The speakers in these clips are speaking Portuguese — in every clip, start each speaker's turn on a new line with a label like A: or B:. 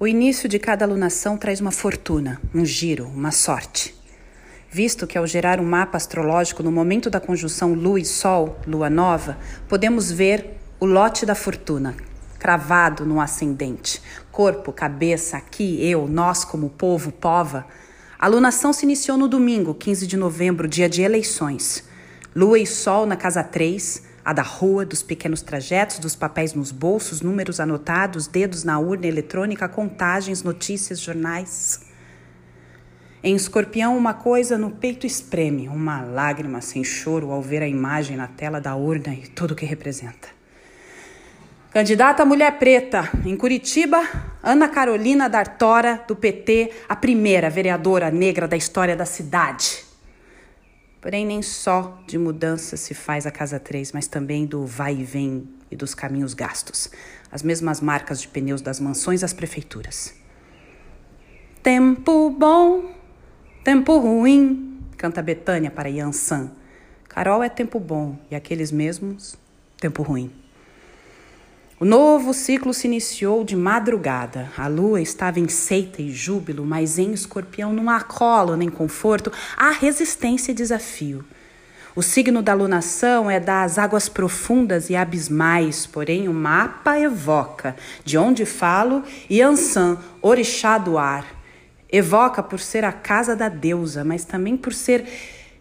A: O início de cada alunação traz uma fortuna, um giro, uma sorte. Visto que ao gerar um mapa astrológico no momento da conjunção Lua e Sol, Lua nova, podemos ver o lote da fortuna, cravado no ascendente. Corpo, cabeça, aqui, eu, nós como povo, pova. A alunação se iniciou no domingo, 15 de novembro, dia de eleições. Lua e Sol na casa 3, a da rua, dos pequenos trajetos, dos papéis nos bolsos, números anotados, dedos na urna eletrônica, contagens, notícias, jornais. Em escorpião, uma coisa no peito espreme, uma lágrima sem choro ao ver a imagem na tela da urna e tudo o que representa. Candidata mulher preta, em Curitiba, Ana Carolina D'Artora, do PT, a primeira vereadora negra da história da cidade. Porém, nem só de mudança se faz a Casa 3, mas também do vai e vem e dos caminhos gastos. As mesmas marcas de pneus das mansões às prefeituras. Tempo bom, tempo ruim, canta Betânia para Yansan. Carol é tempo bom e aqueles mesmos, tempo ruim. O novo ciclo se iniciou de madrugada. A lua estava em seita e júbilo, mas em escorpião não há colo nem conforto, há resistência e desafio. O signo da lunação é das águas profundas e abismais, porém o mapa evoca, de onde falo, Yansan, orixá do ar. Evoca por ser a casa da deusa, mas também por ser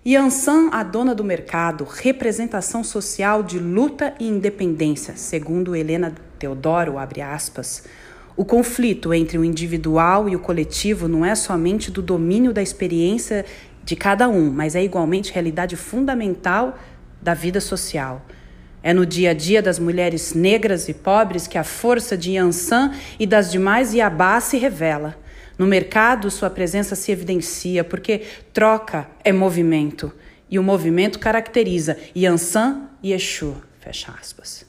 A: Yansan, a dona do mercado, representação social de luta e independência, segundo Helena Teodoro, abre aspas. O conflito entre o individual e o coletivo não é somente do domínio da experiência de cada um, mas é igualmente realidade fundamental da vida social. É no dia a dia das mulheres negras e pobres que a força de Yansan e das demais Iabá se revela. No mercado, sua presença se evidencia, porque troca é movimento. E o movimento caracteriza Yansan e Exu. Fecha aspas.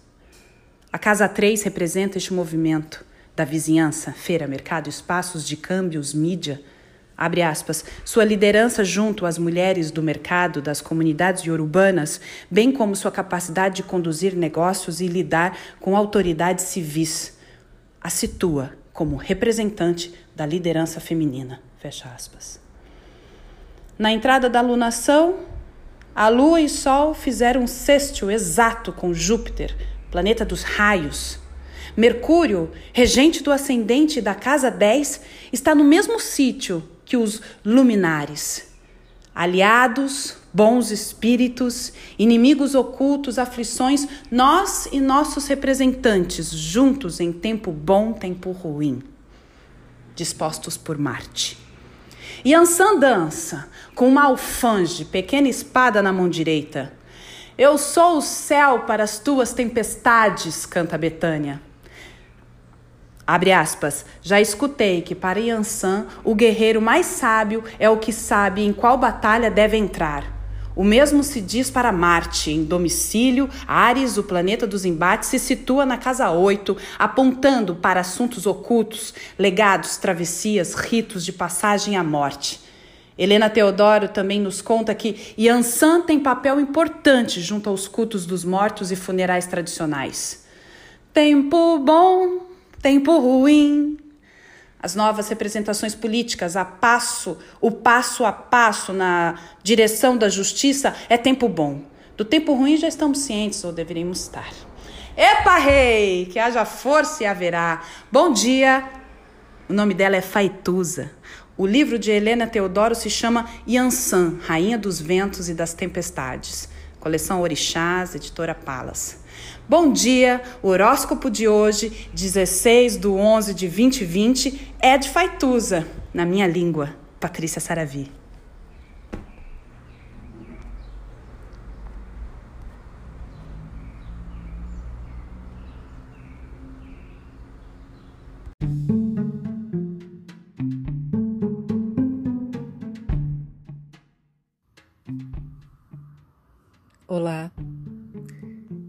A: A Casa 3 representa este movimento da vizinhança, feira, mercado, espaços de câmbios, mídia. Abre aspas. Sua liderança junto às mulheres do mercado, das comunidades urbanas, bem como sua capacidade de conduzir negócios e lidar com autoridades civis, a situa como representante da liderança feminina. Fecha aspas. Na entrada da lunação, a Lua e Sol fizeram um sextil exato com Júpiter, planeta dos raios. Mercúrio, regente do ascendente da casa 10, está no mesmo sítio que os luminares. Aliados, bons espíritos, inimigos ocultos, aflições, nós e nossos representantes, juntos em tempo bom, tempo ruim, dispostos por Marte. E Ansan dança, com uma alfange, pequena espada na mão direita. Eu sou o céu para as tuas tempestades, canta Betânia. Abre aspas. Já escutei que para Yansan, o guerreiro mais sábio é o que sabe em qual batalha deve entrar. O mesmo se diz para Marte. Em domicílio, Ares, o planeta dos embates, se situa na casa 8, apontando para assuntos ocultos, legados, travessias, ritos de passagem à morte. Helena Teodoro também nos conta que Yansan tem papel importante junto aos cultos dos mortos e funerais tradicionais. Tempo bom, tempo ruim, as novas representações políticas, a passo, o passo a passo na direção da justiça é tempo bom. Do tempo ruim já estamos cientes, ou deveríamos estar. Epa, rei! Que haja força e haverá. Bom dia! O nome dela é Faituza. O livro de Helena Teodoro se chama Yansan, Rainha dos Ventos e das Tempestades. Coleção Orixás, editora Palas. Bom dia, o horóscopo de hoje, 16 de 11 de 2020, é de Faituza, na minha língua, Patrícia Saravi.
B: Olá,